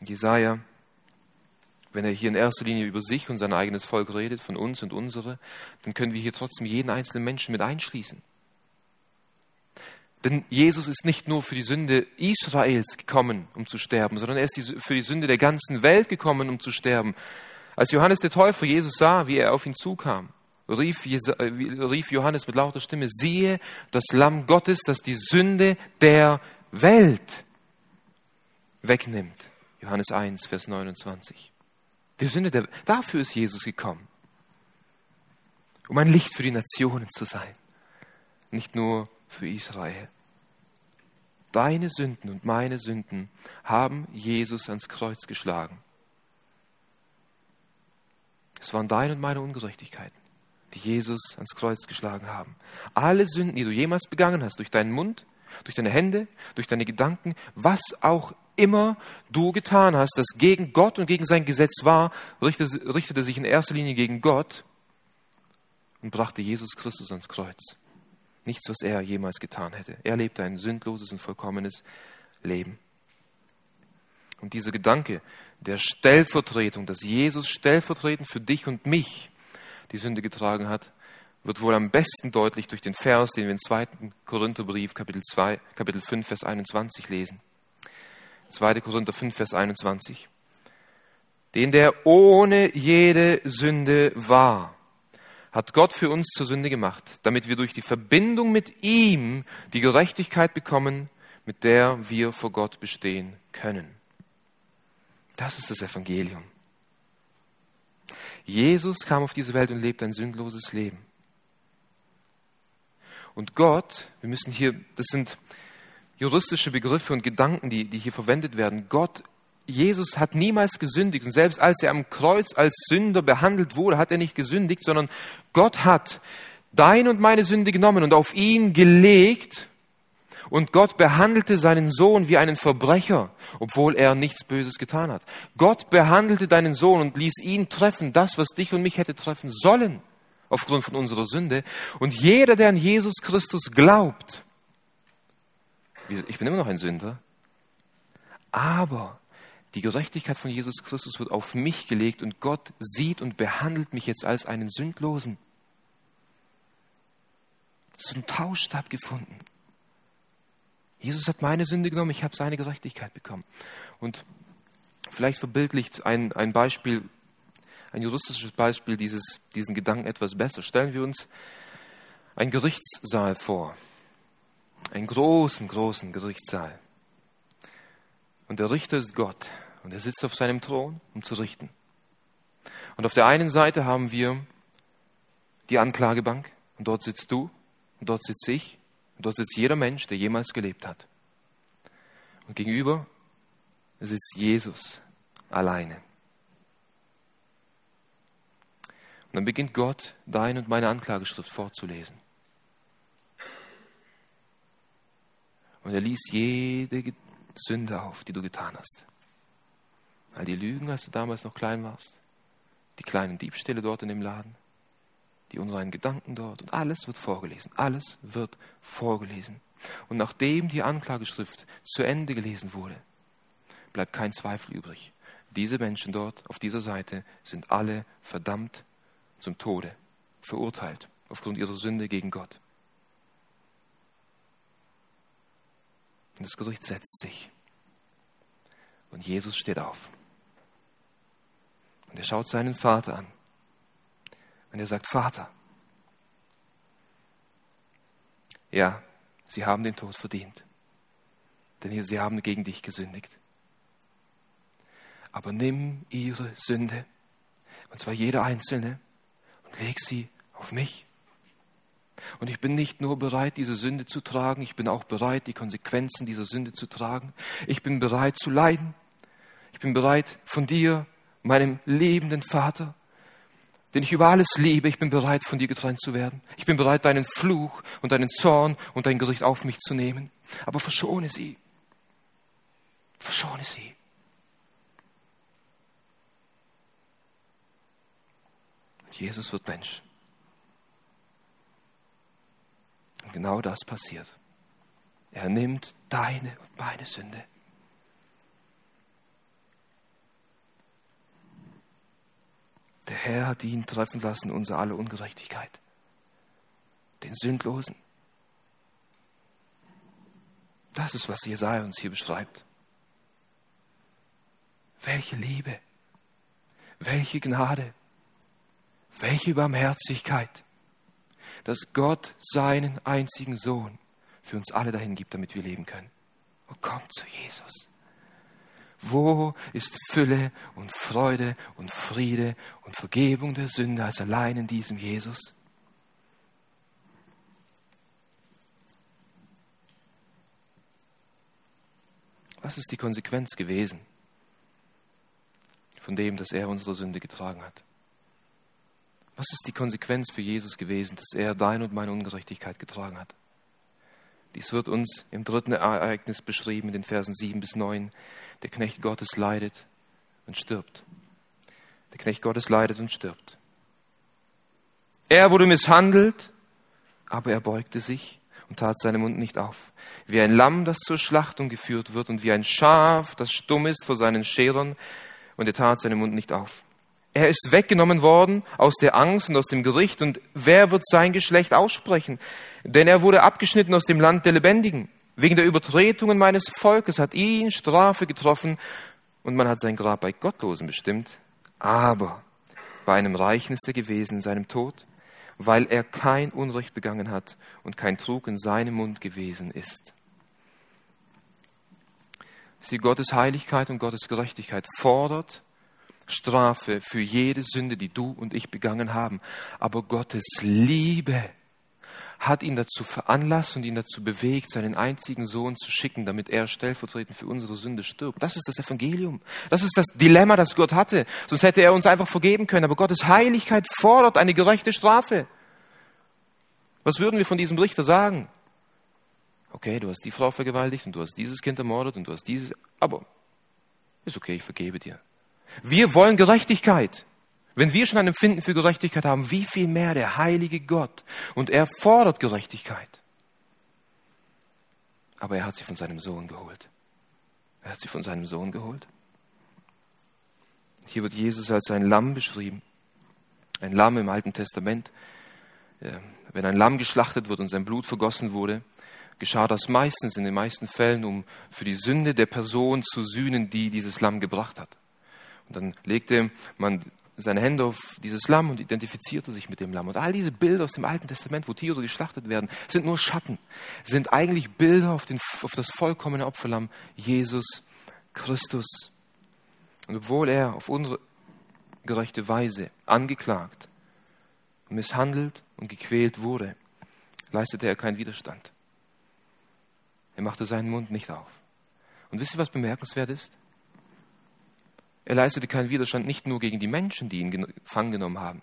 Jesaja wenn er hier in erster Linie über sich und sein eigenes Volk redet, von uns und unsere, dann können wir hier trotzdem jeden einzelnen Menschen mit einschließen. Denn Jesus ist nicht nur für die Sünde Israels gekommen, um zu sterben, sondern er ist für die Sünde der ganzen Welt gekommen, um zu sterben. Als Johannes der Täufer Jesus sah, wie er auf ihn zukam, rief, rief Johannes mit lauter Stimme, siehe das Lamm Gottes, das die Sünde der Welt wegnimmt. Johannes 1, Vers 29. Die Sünde der, dafür ist Jesus gekommen. Um ein Licht für die Nationen zu sein. Nicht nur für Israel. Deine Sünden und meine Sünden haben Jesus ans Kreuz geschlagen. Es waren deine und meine Ungerechtigkeiten, die Jesus ans Kreuz geschlagen haben. Alle Sünden, die du jemals begangen hast, durch deinen Mund, durch deine Hände, durch deine Gedanken, was auch immer du getan hast, das gegen Gott und gegen sein Gesetz war, richtete, richtete sich in erster Linie gegen Gott und brachte Jesus Christus ans Kreuz. Nichts, was er jemals getan hätte. Er lebte ein sündloses und vollkommenes Leben. Und dieser Gedanke der Stellvertretung, dass Jesus stellvertretend für dich und mich die Sünde getragen hat, wird wohl am besten deutlich durch den Vers, den wir im 2. Korintherbrief, Kapitel, 2, Kapitel 5, Vers 21 lesen. 2. Korinther 5, Vers 21. Den, der ohne jede Sünde war, hat Gott für uns zur Sünde gemacht, damit wir durch die Verbindung mit ihm die Gerechtigkeit bekommen, mit der wir vor Gott bestehen können. Das ist das Evangelium. Jesus kam auf diese Welt und lebte ein sündloses Leben. Und Gott, wir müssen hier, das sind juristische Begriffe und Gedanken, die, die hier verwendet werden. Gott, Jesus hat niemals gesündigt und selbst als er am Kreuz als Sünder behandelt wurde, hat er nicht gesündigt, sondern Gott hat dein und meine Sünde genommen und auf ihn gelegt und Gott behandelte seinen Sohn wie einen Verbrecher, obwohl er nichts Böses getan hat. Gott behandelte deinen Sohn und ließ ihn treffen, das, was dich und mich hätte treffen sollen, aufgrund von unserer Sünde. Und jeder, der an Jesus Christus glaubt, ich bin immer noch ein Sünder. Aber die Gerechtigkeit von Jesus Christus wird auf mich gelegt und Gott sieht und behandelt mich jetzt als einen Sündlosen. Es ist ein Tausch stattgefunden. Jesus hat meine Sünde genommen, ich habe seine Gerechtigkeit bekommen. Und Vielleicht verbildlicht ein, ein Beispiel, ein juristisches Beispiel dieses, diesen Gedanken etwas besser. Stellen wir uns einen Gerichtssaal vor. Einen großen, großen Gerichtssaal. Und der Richter ist Gott. Und er sitzt auf seinem Thron, um zu richten. Und auf der einen Seite haben wir die Anklagebank. Und dort sitzt du. Und dort sitze ich. Und dort sitzt jeder Mensch, der jemals gelebt hat. Und gegenüber sitzt Jesus alleine. Und dann beginnt Gott, deine und meine Anklageschrift vorzulesen. Und er liest jede Sünde auf, die du getan hast. All die Lügen, als du damals noch klein warst, die kleinen Diebstähle dort in dem Laden, die unreinen Gedanken dort und alles wird vorgelesen. Alles wird vorgelesen. Und nachdem die Anklageschrift zu Ende gelesen wurde, bleibt kein Zweifel übrig. Diese Menschen dort auf dieser Seite sind alle verdammt zum Tode, verurteilt aufgrund ihrer Sünde gegen Gott. Und das Gericht setzt sich. Und Jesus steht auf. Und er schaut seinen Vater an. Und er sagt, Vater, ja, sie haben den Tod verdient. Denn sie haben gegen dich gesündigt. Aber nimm ihre Sünde, und zwar jede einzelne, und leg sie auf mich. Und ich bin nicht nur bereit, diese Sünde zu tragen, ich bin auch bereit, die Konsequenzen dieser Sünde zu tragen. Ich bin bereit zu leiden. Ich bin bereit, von dir, meinem lebenden Vater, den ich über alles liebe, ich bin bereit, von dir getrennt zu werden. Ich bin bereit, deinen Fluch und deinen Zorn und dein Gericht auf mich zu nehmen. Aber verschone sie. Verschone sie. Jesus wird Mensch. Und genau das passiert. Er nimmt deine und meine Sünde. Der Herr hat ihn treffen lassen, unsere alle Ungerechtigkeit. Den Sündlosen. Das ist, was Jesaja uns hier beschreibt. Welche Liebe, welche Gnade, welche Barmherzigkeit dass Gott seinen einzigen Sohn für uns alle dahin gibt, damit wir leben können. Und kommt zu Jesus. Wo ist Fülle und Freude und Friede und Vergebung der Sünde als allein in diesem Jesus? Was ist die Konsequenz gewesen von dem, dass er unsere Sünde getragen hat? Was ist die Konsequenz für Jesus gewesen, dass er deine und meine Ungerechtigkeit getragen hat? Dies wird uns im dritten Ereignis beschrieben, in den Versen 7 bis 9. Der Knecht Gottes leidet und stirbt. Der Knecht Gottes leidet und stirbt. Er wurde misshandelt, aber er beugte sich und tat seinen Mund nicht auf. Wie ein Lamm, das zur Schlachtung geführt wird und wie ein Schaf, das stumm ist vor seinen Scherern, und er tat seinen Mund nicht auf. Er ist weggenommen worden aus der Angst und aus dem Gericht. Und wer wird sein Geschlecht aussprechen? Denn er wurde abgeschnitten aus dem Land der Lebendigen. Wegen der Übertretungen meines Volkes hat ihn Strafe getroffen und man hat sein Grab bei Gottlosen bestimmt. Aber bei einem Reichen ist er gewesen in seinem Tod, weil er kein Unrecht begangen hat und kein Trug in seinem Mund gewesen ist. Sie Gottes Heiligkeit und Gottes Gerechtigkeit fordert Strafe für jede Sünde, die du und ich begangen haben. Aber Gottes Liebe hat ihn dazu veranlasst und ihn dazu bewegt, seinen einzigen Sohn zu schicken, damit er stellvertretend für unsere Sünde stirbt. Das ist das Evangelium. Das ist das Dilemma, das Gott hatte. Sonst hätte er uns einfach vergeben können. Aber Gottes Heiligkeit fordert eine gerechte Strafe. Was würden wir von diesem Richter sagen? Okay, du hast die Frau vergewaltigt und du hast dieses Kind ermordet und du hast dieses, aber ist okay, ich vergebe dir. Wir wollen Gerechtigkeit. Wenn wir schon ein Empfinden für Gerechtigkeit haben, wie viel mehr der heilige Gott. Und er fordert Gerechtigkeit. Aber er hat sie von seinem Sohn geholt. Er hat sie von seinem Sohn geholt. Hier wird Jesus als ein Lamm beschrieben. Ein Lamm im Alten Testament. Wenn ein Lamm geschlachtet wird und sein Blut vergossen wurde, geschah das meistens, in den meisten Fällen, um für die Sünde der Person zu sühnen, die dieses Lamm gebracht hat. Und dann legte man seine Hände auf dieses Lamm und identifizierte sich mit dem Lamm. Und all diese Bilder aus dem Alten Testament, wo Tiere geschlachtet werden, sind nur Schatten, sind eigentlich Bilder auf, den, auf das vollkommene Opferlamm, Jesus Christus. Und obwohl er auf ungerechte Weise angeklagt, misshandelt und gequält wurde, leistete er keinen Widerstand. Er machte seinen Mund nicht auf. Und wisst ihr, was bemerkenswert ist? Er leistete keinen Widerstand nicht nur gegen die Menschen, die ihn gefangen genommen haben.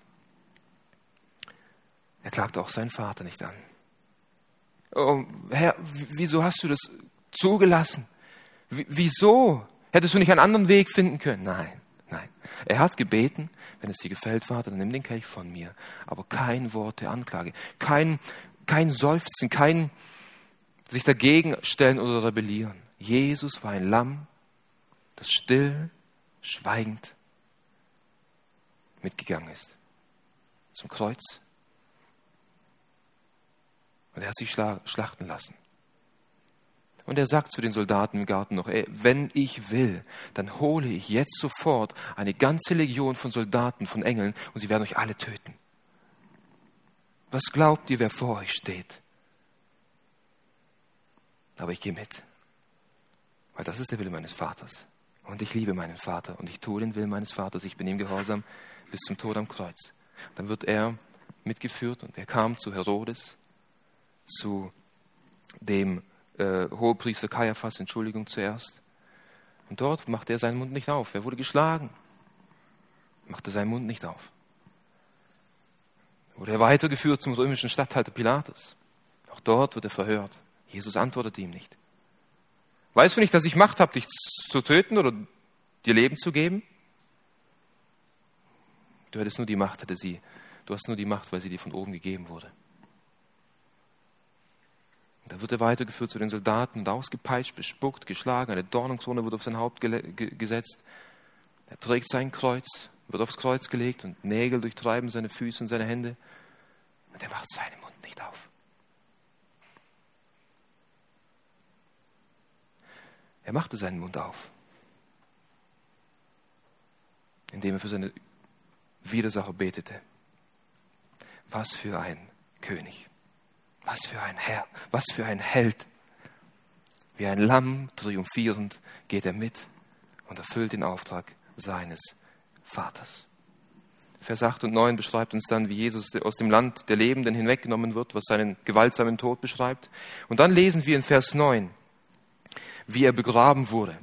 Er klagte auch seinen Vater nicht an. Oh, Herr, wieso hast du das zugelassen? W wieso? Hättest du nicht einen anderen Weg finden können? Nein, nein. Er hat gebeten, wenn es dir gefällt, Vater, dann nimm den Kelch von mir. Aber kein Wort der Anklage, kein, kein Seufzen, kein sich dagegen stellen oder rebellieren. Jesus war ein Lamm, das still schweigend mitgegangen ist zum Kreuz. Und er hat sich schlachten lassen. Und er sagt zu den Soldaten im Garten noch, ey, wenn ich will, dann hole ich jetzt sofort eine ganze Legion von Soldaten, von Engeln, und sie werden euch alle töten. Was glaubt ihr, wer vor euch steht? Aber ich gehe mit, weil das ist der Wille meines Vaters. Und ich liebe meinen Vater und ich tue den Willen meines Vaters. Ich bin ihm gehorsam bis zum Tod am Kreuz. Dann wird er mitgeführt und er kam zu Herodes, zu dem äh, Hohepriester Kaiaphas, Entschuldigung zuerst. Und dort machte er seinen Mund nicht auf. Er wurde geschlagen, machte seinen Mund nicht auf. Wurde er weitergeführt zum römischen Statthalter Pilatus. Auch dort wird er verhört. Jesus antwortete ihm nicht. Weißt du nicht, dass ich Macht habe, dich zu töten oder dir Leben zu geben? Du hättest nur die Macht, hatte sie. Du hast nur die Macht, weil sie dir von oben gegeben wurde. Da wird er weitergeführt zu den Soldaten und ausgepeitscht, bespuckt, geschlagen. Eine Dornenkrone wird auf sein Haupt gesetzt. Er trägt sein Kreuz, wird aufs Kreuz gelegt und Nägel durchtreiben seine Füße und seine Hände. Und er macht seinen Mund nicht auf. Er machte seinen Mund auf, indem er für seine Widersacher betete. Was für ein König, was für ein Herr, was für ein Held. Wie ein Lamm triumphierend geht er mit und erfüllt den Auftrag seines Vaters. Vers 8 und 9 beschreibt uns dann, wie Jesus aus dem Land der Lebenden hinweggenommen wird, was seinen gewaltsamen Tod beschreibt. Und dann lesen wir in Vers 9, wie er begraben wurde.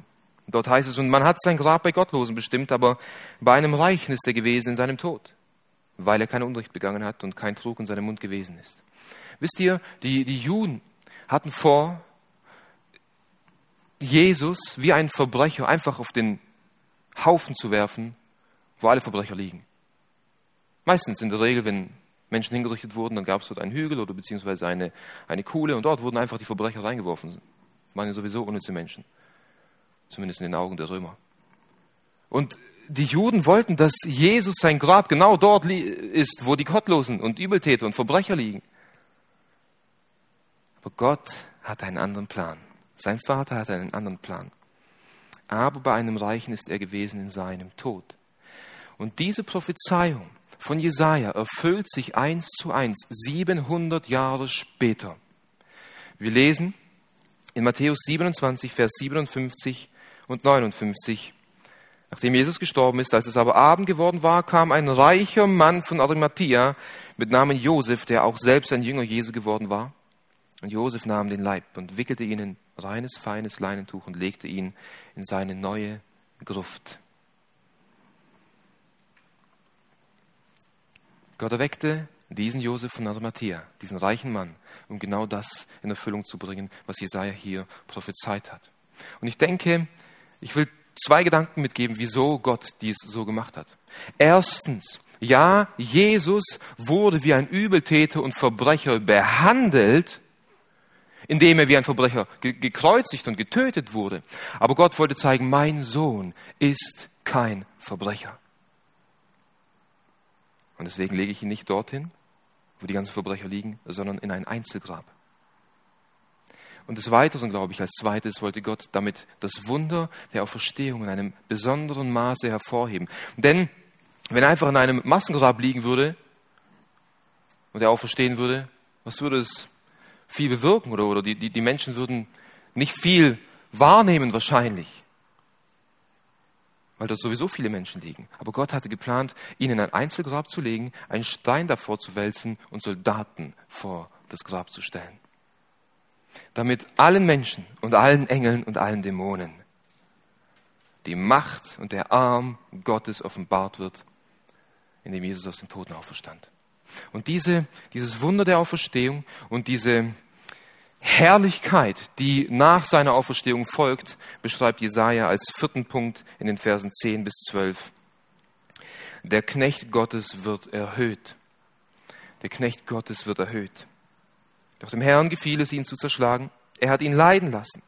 Dort heißt es, und man hat sein Grab bei Gottlosen bestimmt, aber bei einem Reichen ist er gewesen in seinem Tod, weil er kein Unrecht begangen hat und kein Trug in seinem Mund gewesen ist. Wisst ihr, die, die Juden hatten vor, Jesus wie ein Verbrecher einfach auf den Haufen zu werfen, wo alle Verbrecher liegen. Meistens in der Regel, wenn Menschen hingerichtet wurden, dann gab es dort einen Hügel oder beziehungsweise eine, eine Kuhle und dort wurden einfach die Verbrecher reingeworfen waren ja sowieso unnütze Menschen. Zumindest in den Augen der Römer. Und die Juden wollten, dass Jesus sein Grab genau dort ist, wo die Gottlosen und Übeltäter und Verbrecher liegen. Aber Gott hat einen anderen Plan. Sein Vater hat einen anderen Plan. Aber bei einem Reichen ist er gewesen in seinem Tod. Und diese Prophezeiung von Jesaja erfüllt sich eins zu eins, 700 Jahre später. Wir lesen in Matthäus 27, Vers 57 und 59. Nachdem Jesus gestorben ist, als es aber Abend geworden war, kam ein reicher Mann von Arimathea mit Namen Josef, der auch selbst ein Jünger Jesu geworden war. Und Josef nahm den Leib und wickelte ihn in reines, feines Leinentuch und legte ihn in seine neue Gruft. Gott erweckte diesen Josef von Arimathea, diesen reichen Mann, um genau das in Erfüllung zu bringen, was Jesaja hier prophezeit hat. Und ich denke, ich will zwei Gedanken mitgeben, wieso Gott dies so gemacht hat. Erstens, ja, Jesus wurde wie ein Übeltäter und Verbrecher behandelt, indem er wie ein Verbrecher gekreuzigt und getötet wurde. Aber Gott wollte zeigen, mein Sohn ist kein Verbrecher. Und deswegen lege ich ihn nicht dorthin, wo die ganzen Verbrecher liegen, sondern in ein Einzelgrab. Und des Weiteren, glaube ich, als zweites wollte Gott damit das Wunder der Auferstehung in einem besonderen Maße hervorheben. Denn wenn er einfach in einem Massengrab liegen würde und er auferstehen würde, was würde es viel bewirken? Oder, oder die, die, die Menschen würden nicht viel wahrnehmen wahrscheinlich weil dort sowieso viele Menschen liegen. Aber Gott hatte geplant, ihn in ein Einzelgrab zu legen, einen Stein davor zu wälzen und Soldaten vor das Grab zu stellen. Damit allen Menschen und allen Engeln und allen Dämonen die Macht und der Arm Gottes offenbart wird, indem Jesus aus den Toten auferstand. Und diese, dieses Wunder der Auferstehung und diese Herrlichkeit, die nach seiner Auferstehung folgt, beschreibt Jesaja als vierten Punkt in den Versen 10 bis 12. Der Knecht Gottes wird erhöht. Der Knecht Gottes wird erhöht. Doch dem Herrn gefiel es, ihn zu zerschlagen. Er hat ihn leiden lassen.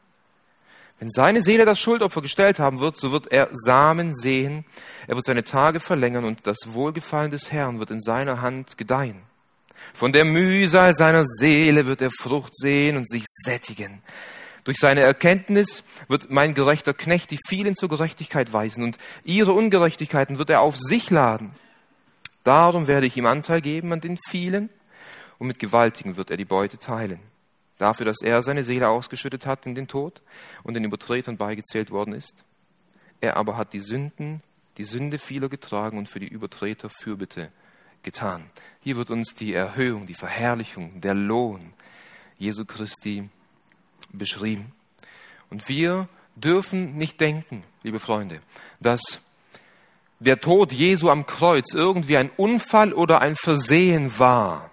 Wenn seine Seele das Schuldopfer gestellt haben wird, so wird er Samen sehen, er wird seine Tage verlängern und das Wohlgefallen des Herrn wird in seiner Hand gedeihen. Von der Mühsal seiner Seele wird er Frucht sehen und sich sättigen. Durch seine Erkenntnis wird mein gerechter Knecht die vielen zur Gerechtigkeit weisen und ihre Ungerechtigkeiten wird er auf sich laden. Darum werde ich ihm Anteil geben an den vielen und mit Gewaltigen wird er die Beute teilen. Dafür, dass er seine Seele ausgeschüttet hat in den Tod und den Übertretern beigezählt worden ist. Er aber hat die Sünden, die Sünde vieler getragen und für die Übertreter Fürbitte getan. Hier wird uns die Erhöhung, die Verherrlichung, der Lohn Jesu Christi beschrieben. Und wir dürfen nicht denken, liebe Freunde, dass der Tod Jesu am Kreuz irgendwie ein Unfall oder ein Versehen war.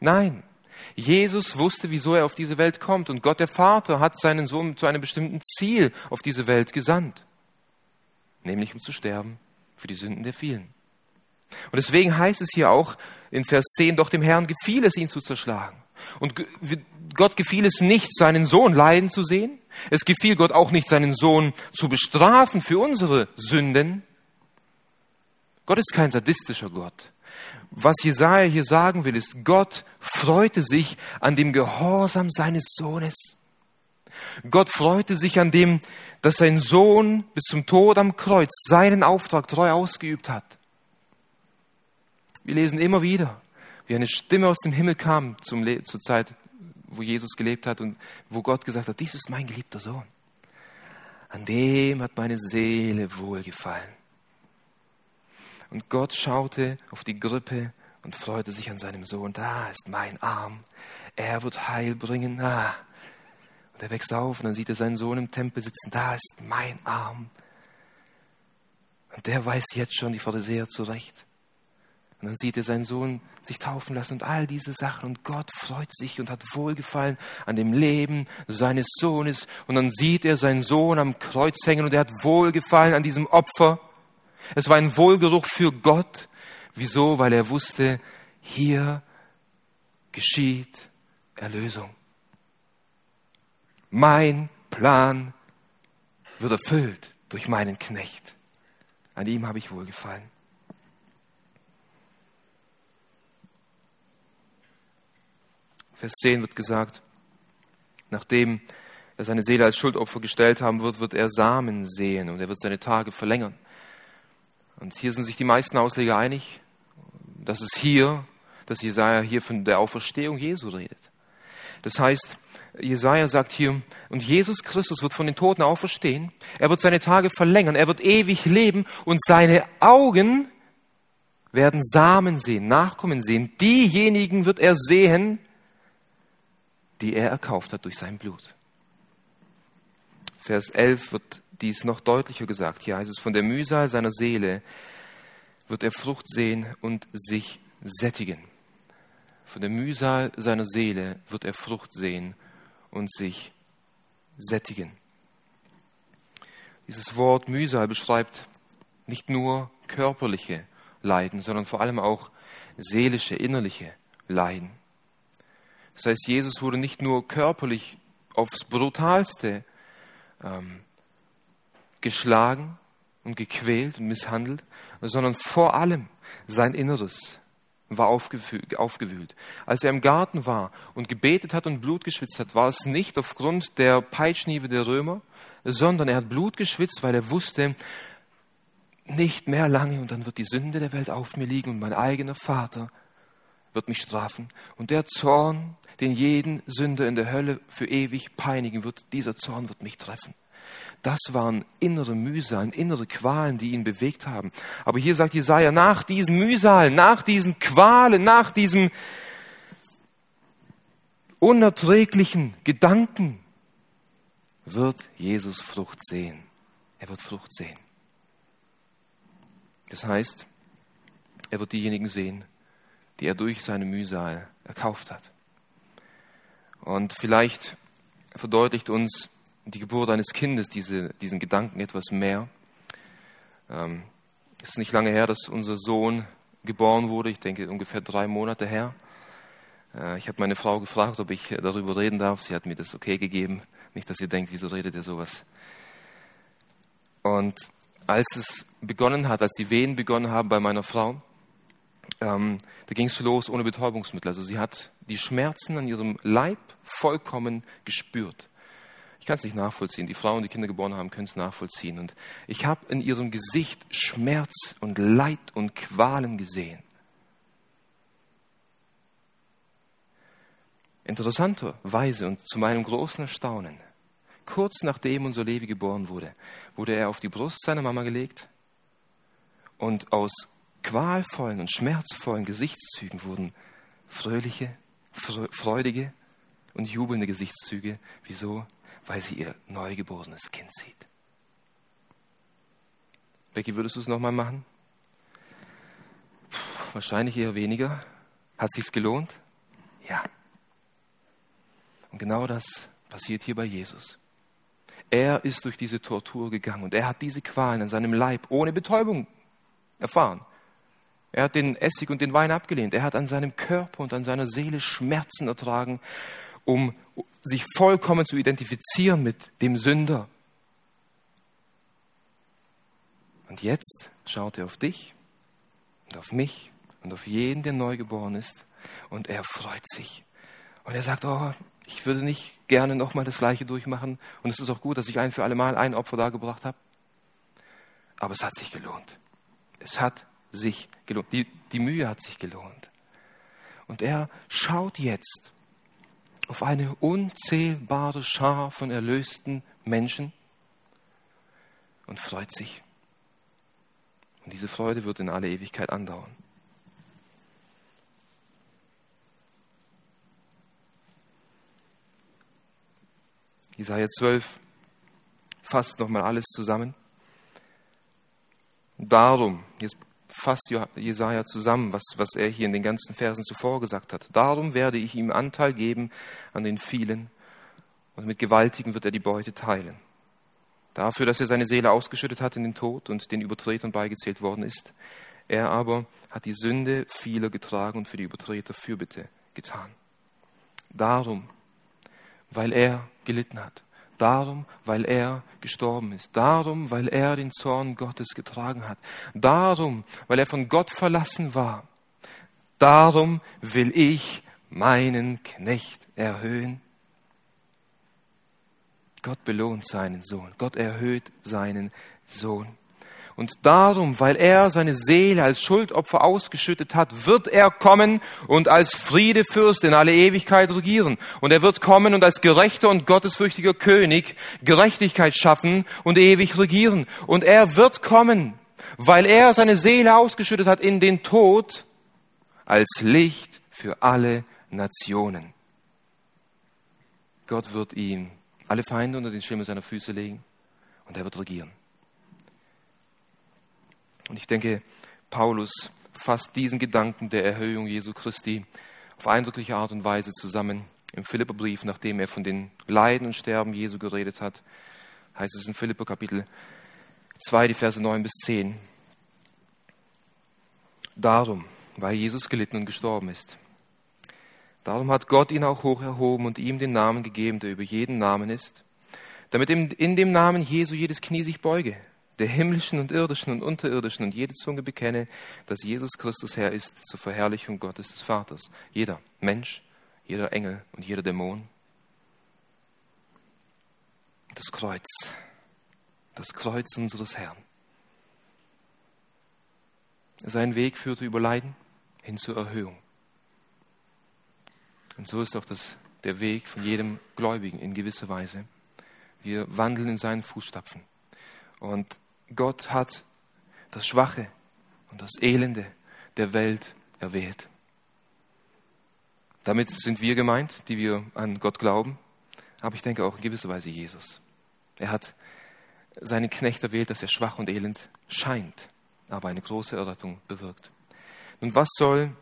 Nein, Jesus wusste, wieso er auf diese Welt kommt und Gott der Vater hat seinen Sohn zu einem bestimmten Ziel auf diese Welt gesandt, nämlich um zu sterben für die Sünden der vielen. Und deswegen heißt es hier auch in Vers 10, doch dem Herrn gefiel es, ihn zu zerschlagen. Und Gott gefiel es nicht, seinen Sohn leiden zu sehen. Es gefiel Gott auch nicht, seinen Sohn zu bestrafen für unsere Sünden. Gott ist kein sadistischer Gott. Was Jesaja hier sagen will, ist, Gott freute sich an dem Gehorsam seines Sohnes. Gott freute sich an dem, dass sein Sohn bis zum Tod am Kreuz seinen Auftrag treu ausgeübt hat. Wir lesen immer wieder, wie eine Stimme aus dem Himmel kam zum zur Zeit, wo Jesus gelebt hat und wo Gott gesagt hat, dies ist mein geliebter Sohn. An dem hat meine Seele wohlgefallen. Und Gott schaute auf die Grippe und freute sich an seinem Sohn. Da ist mein Arm. Er wird Heil bringen. Ah. Und er wächst auf und dann sieht er seinen Sohn im Tempel sitzen. Da ist mein Arm. Und der weiß jetzt schon die Pharisäer zurecht. Und dann sieht er seinen Sohn sich taufen lassen und all diese Sachen. Und Gott freut sich und hat Wohlgefallen an dem Leben seines Sohnes. Und dann sieht er seinen Sohn am Kreuz hängen und er hat Wohlgefallen an diesem Opfer. Es war ein Wohlgeruch für Gott. Wieso? Weil er wusste, hier geschieht Erlösung. Mein Plan wird erfüllt durch meinen Knecht. An ihm habe ich wohlgefallen. Vers 10 wird gesagt, nachdem er seine Seele als Schuldopfer gestellt haben wird, wird er Samen sehen und er wird seine Tage verlängern. Und hier sind sich die meisten Ausleger einig, dass es hier, dass Jesaja hier von der Auferstehung Jesu redet. Das heißt, Jesaja sagt hier, und Jesus Christus wird von den Toten auferstehen, er wird seine Tage verlängern, er wird ewig leben und seine Augen werden Samen sehen, Nachkommen sehen. Diejenigen wird er sehen, die er erkauft hat durch sein Blut. Vers 11 wird dies noch deutlicher gesagt. Hier heißt es, von der Mühsal seiner Seele wird er Frucht sehen und sich sättigen. Von der Mühsal seiner Seele wird er Frucht sehen und sich sättigen. Dieses Wort Mühsal beschreibt nicht nur körperliche Leiden, sondern vor allem auch seelische, innerliche Leiden. Das heißt, Jesus wurde nicht nur körperlich aufs brutalste ähm, geschlagen und gequält und misshandelt, sondern vor allem sein Inneres war aufgewühlt. Als er im Garten war und gebetet hat und Blut geschwitzt hat, war es nicht aufgrund der Peitschniebe der Römer, sondern er hat Blut geschwitzt, weil er wusste, nicht mehr lange und dann wird die Sünde der Welt auf mir liegen und mein eigener Vater wird mich strafen. Und der Zorn, den jeden Sünder in der Hölle für ewig peinigen wird, dieser Zorn wird mich treffen. Das waren innere Mühsalen, innere Qualen, die ihn bewegt haben. Aber hier sagt Jesaja, nach diesen Mühsalen, nach diesen Qualen, nach diesem unerträglichen Gedanken wird Jesus Frucht sehen. Er wird Frucht sehen. Das heißt, er wird diejenigen sehen, die er durch seine Mühsal erkauft hat. Und vielleicht verdeutlicht uns die Geburt eines Kindes diese, diesen Gedanken etwas mehr. Ähm, es ist nicht lange her, dass unser Sohn geboren wurde, ich denke ungefähr drei Monate her. Äh, ich habe meine Frau gefragt, ob ich darüber reden darf. Sie hat mir das okay gegeben. Nicht, dass ihr denkt, wieso redet ihr sowas? Und als es begonnen hat, als die Wehen begonnen haben bei meiner Frau, ähm, da ging es los ohne Betäubungsmittel. Also sie hat die Schmerzen an ihrem Leib vollkommen gespürt. Ich kann es nicht nachvollziehen. Die Frauen, die Kinder geboren haben, können es nachvollziehen. Und ich habe in ihrem Gesicht Schmerz und Leid und Qualen gesehen. Interessanterweise und zu meinem großen Erstaunen, kurz nachdem unser Levi geboren wurde, wurde er auf die Brust seiner Mama gelegt und aus qualvollen und schmerzvollen Gesichtszügen wurden fröhliche, freudige und jubelnde Gesichtszüge. Wieso? Weil sie ihr neugeborenes Kind sieht. Becky, würdest du es nochmal machen? Puh, wahrscheinlich eher weniger. Hat sich's gelohnt? Ja. Und genau das passiert hier bei Jesus. Er ist durch diese Tortur gegangen und er hat diese Qualen an seinem Leib ohne Betäubung erfahren. Er hat den Essig und den Wein abgelehnt. Er hat an seinem Körper und an seiner Seele Schmerzen ertragen, um sich vollkommen zu identifizieren mit dem Sünder. Und jetzt schaut er auf dich und auf mich und auf jeden, der neu geboren ist, und er freut sich. Und er sagt, oh, ich würde nicht gerne nochmal das Gleiche durchmachen. Und es ist auch gut, dass ich ein für alle Mal ein Opfer dargebracht habe. Aber es hat sich gelohnt. Es hat sich gelohnt. Die, die Mühe hat sich gelohnt. Und er schaut jetzt auf eine unzählbare Schar von erlösten Menschen und freut sich. Und diese Freude wird in alle Ewigkeit andauern. Jesaja 12 fasst nochmal alles zusammen. Darum, jetzt fasst Jesaja zusammen, was, was er hier in den ganzen Versen zuvor gesagt hat. Darum werde ich ihm Anteil geben an den vielen und mit Gewaltigen wird er die Beute teilen. Dafür, dass er seine Seele ausgeschüttet hat in den Tod und den Übertretern beigezählt worden ist. Er aber hat die Sünde vieler getragen und für die Übertreter Fürbitte getan. Darum weil er gelitten hat. Darum, weil er gestorben ist. Darum, weil er den Zorn Gottes getragen hat. Darum, weil er von Gott verlassen war. Darum will ich meinen Knecht erhöhen. Gott belohnt seinen Sohn. Gott erhöht seinen Sohn. Und darum, weil er seine Seele als Schuldopfer ausgeschüttet hat, wird er kommen und als Friedefürst in alle Ewigkeit regieren. Und er wird kommen und als gerechter und gottesfürchtiger König Gerechtigkeit schaffen und ewig regieren. Und er wird kommen, weil er seine Seele ausgeschüttet hat in den Tod als Licht für alle Nationen. Gott wird ihm alle Feinde unter den Schirm seiner Füße legen und er wird regieren. Und ich denke, Paulus fasst diesen Gedanken der Erhöhung Jesu Christi auf eindrückliche Art und Weise zusammen im Philipperbrief, nachdem er von den Leiden und Sterben Jesu geredet hat, heißt es in Philipper Kapitel 2, die Verse 9 bis 10. Darum, weil Jesus gelitten und gestorben ist. Darum hat Gott ihn auch hoch erhoben und ihm den Namen gegeben, der über jeden Namen ist, damit in dem Namen Jesu jedes Knie sich beuge der himmlischen und irdischen und unterirdischen und jede Zunge bekenne, dass Jesus Christus Herr ist zur Verherrlichung Gottes des Vaters. Jeder Mensch, jeder Engel und jeder Dämon. Das Kreuz, das Kreuz unseres Herrn. Sein Weg führte über Leiden hin zur Erhöhung. Und so ist auch das, der Weg von jedem Gläubigen in gewisser Weise. Wir wandeln in seinen Fußstapfen. Und Gott hat das Schwache und das Elende der Welt erwählt. Damit sind wir gemeint, die wir an Gott glauben, aber ich denke auch in gewisser Weise Jesus. Er hat seinen Knecht erwählt, dass er schwach und elend scheint, aber eine große Errettung bewirkt. Nun, was soll,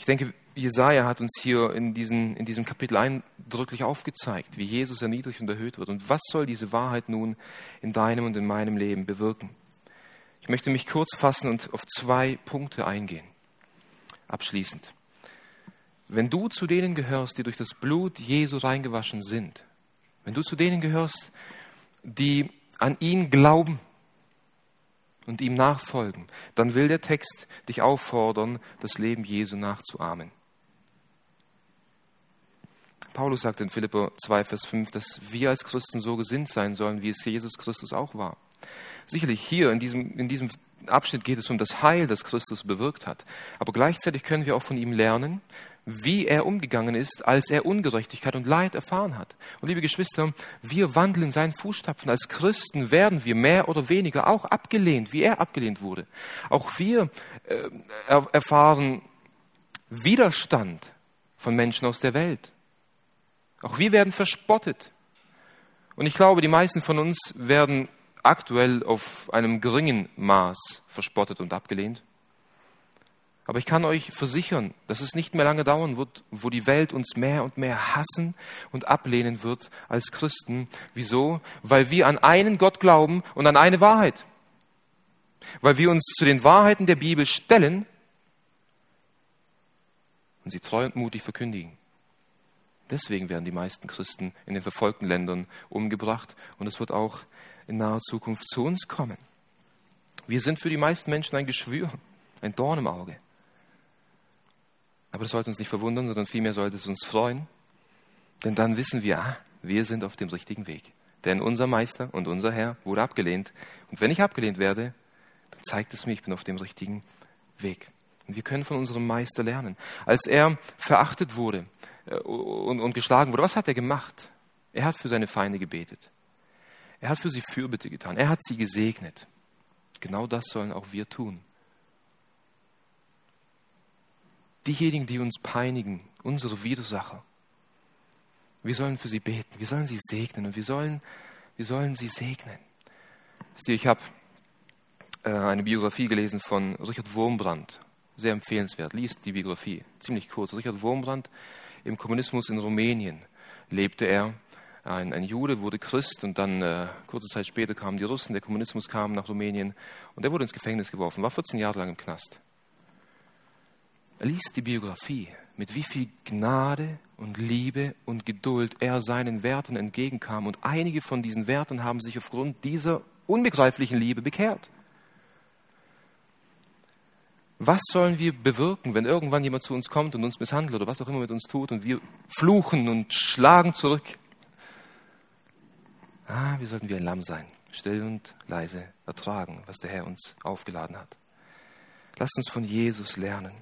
ich denke, Jesaja hat uns hier in, diesen, in diesem Kapitel eindrücklich aufgezeigt, wie Jesus erniedrigt und erhöht wird. Und was soll diese Wahrheit nun in deinem und in meinem Leben bewirken? Ich möchte mich kurz fassen und auf zwei Punkte eingehen. Abschließend. Wenn du zu denen gehörst, die durch das Blut Jesu reingewaschen sind, wenn du zu denen gehörst, die an ihn glauben und ihm nachfolgen, dann will der Text dich auffordern, das Leben Jesu nachzuahmen. Paulus sagt in Philipper 2, Vers 5, dass wir als Christen so gesinnt sein sollen, wie es Jesus Christus auch war. Sicherlich hier in diesem, in diesem Abschnitt geht es um das Heil, das Christus bewirkt hat. Aber gleichzeitig können wir auch von ihm lernen, wie er umgegangen ist, als er Ungerechtigkeit und Leid erfahren hat. Und liebe Geschwister, wir wandeln in seinen Fußstapfen. Als Christen werden wir mehr oder weniger auch abgelehnt, wie er abgelehnt wurde. Auch wir äh, erfahren Widerstand von Menschen aus der Welt. Auch wir werden verspottet. Und ich glaube, die meisten von uns werden aktuell auf einem geringen Maß verspottet und abgelehnt. Aber ich kann euch versichern, dass es nicht mehr lange dauern wird, wo die Welt uns mehr und mehr hassen und ablehnen wird als Christen. Wieso? Weil wir an einen Gott glauben und an eine Wahrheit. Weil wir uns zu den Wahrheiten der Bibel stellen und sie treu und mutig verkündigen. Deswegen werden die meisten Christen in den verfolgten Ländern umgebracht und es wird auch in naher Zukunft zu uns kommen. Wir sind für die meisten Menschen ein Geschwür, ein Dorn im Auge. Aber das sollte uns nicht verwundern, sondern vielmehr sollte es uns freuen, denn dann wissen wir, ah, wir sind auf dem richtigen Weg. Denn unser Meister und unser Herr wurde abgelehnt. Und wenn ich abgelehnt werde, dann zeigt es mir, ich bin auf dem richtigen Weg. Und wir können von unserem Meister lernen. Als er verachtet wurde äh, und, und geschlagen wurde, was hat er gemacht? Er hat für seine Feinde gebetet. Er hat für sie Fürbitte getan. Er hat sie gesegnet. Genau das sollen auch wir tun. Diejenigen, die uns peinigen, unsere Widersacher, wir sollen für sie beten, wir sollen sie segnen und wir sollen, wir sollen sie segnen. Ich habe äh, eine Biografie gelesen von Richard Wurmbrand, sehr empfehlenswert. Liest die Biografie, ziemlich kurz. Richard Wurmbrand, im Kommunismus in Rumänien lebte er. Ein, ein Jude wurde Christ und dann äh, kurze Zeit später kamen die Russen, der Kommunismus kam nach Rumänien und er wurde ins Gefängnis geworfen, war 14 Jahre lang im Knast. Liest die Biografie, mit wie viel Gnade und Liebe und Geduld er seinen Werten entgegenkam. Und einige von diesen Werten haben sich aufgrund dieser unbegreiflichen Liebe bekehrt. Was sollen wir bewirken, wenn irgendwann jemand zu uns kommt und uns misshandelt oder was auch immer mit uns tut und wir fluchen und schlagen zurück? Ah, wir sollten wie ein Lamm sein, still und leise ertragen, was der Herr uns aufgeladen hat. Lasst uns von Jesus lernen.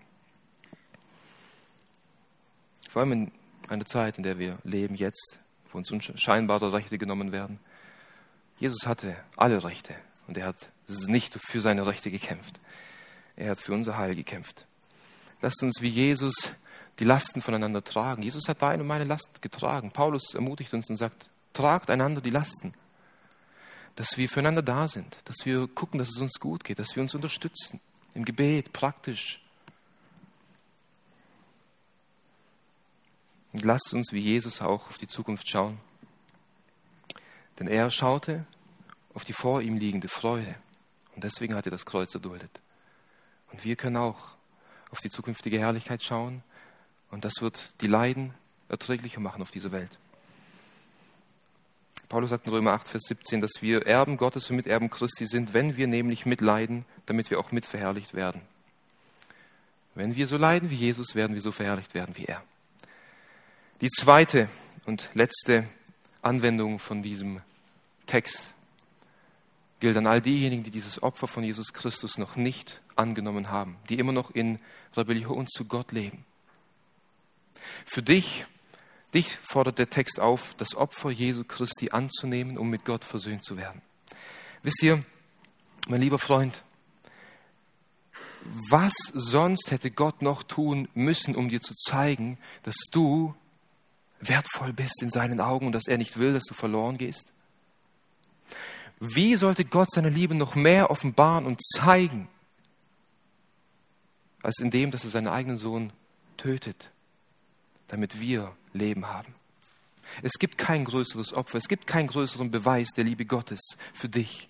Vor allem in einer Zeit, in der wir leben jetzt, wo uns scheinbare Rechte genommen werden. Jesus hatte alle Rechte und er hat nicht für seine Rechte gekämpft. Er hat für unser Heil gekämpft. Lasst uns wie Jesus die Lasten voneinander tragen. Jesus hat deine und meine Last getragen. Paulus ermutigt uns und sagt, tragt einander die Lasten. Dass wir füreinander da sind, dass wir gucken, dass es uns gut geht, dass wir uns unterstützen. Im Gebet, praktisch, Und lasst uns wie Jesus auch auf die Zukunft schauen. Denn er schaute auf die vor ihm liegende Freude. Und deswegen hat er das Kreuz erduldet. Und wir können auch auf die zukünftige Herrlichkeit schauen. Und das wird die Leiden erträglicher machen auf dieser Welt. Paulus sagt in Römer 8, Vers 17, dass wir Erben Gottes und Miterben Christi sind, wenn wir nämlich mitleiden, damit wir auch mitverherrlicht werden. Wenn wir so leiden wie Jesus, werden wir so verherrlicht werden wie er. Die zweite und letzte Anwendung von diesem Text gilt an all diejenigen, die dieses Opfer von Jesus Christus noch nicht angenommen haben, die immer noch in Rebellion zu Gott leben. Für dich Dich fordert der Text auf, das Opfer Jesu Christi anzunehmen, um mit Gott versöhnt zu werden. Wisst ihr, mein lieber Freund, was sonst hätte Gott noch tun müssen, um dir zu zeigen, dass du wertvoll bist in seinen Augen und dass er nicht will, dass du verloren gehst? Wie sollte Gott seine Liebe noch mehr offenbaren und zeigen, als indem, dass er seinen eigenen Sohn tötet, damit wir Leben haben. Es gibt kein größeres Opfer, es gibt keinen größeren Beweis der Liebe Gottes für dich.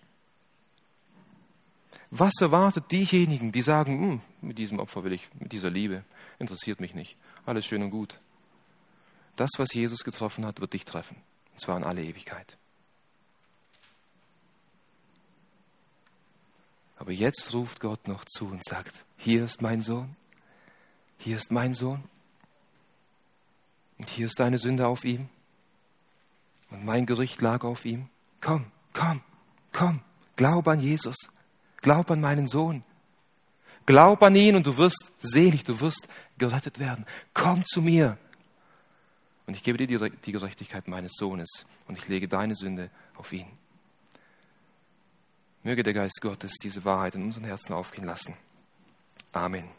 Was erwartet diejenigen, die sagen, hm, mit diesem Opfer will ich, mit dieser Liebe, interessiert mich nicht, alles schön und gut. Das, was Jesus getroffen hat, wird dich treffen, und zwar in alle Ewigkeit. Aber jetzt ruft Gott noch zu und sagt, hier ist mein Sohn, hier ist mein Sohn, und hier ist deine Sünde auf ihm. Und mein Gericht lag auf ihm. Komm, komm, komm. Glaub an Jesus. Glaub an meinen Sohn. Glaub an ihn und du wirst selig, du wirst gerettet werden. Komm zu mir. Und ich gebe dir die Gerechtigkeit meines Sohnes und ich lege deine Sünde auf ihn. Möge der Geist Gottes diese Wahrheit in unseren Herzen aufgehen lassen. Amen.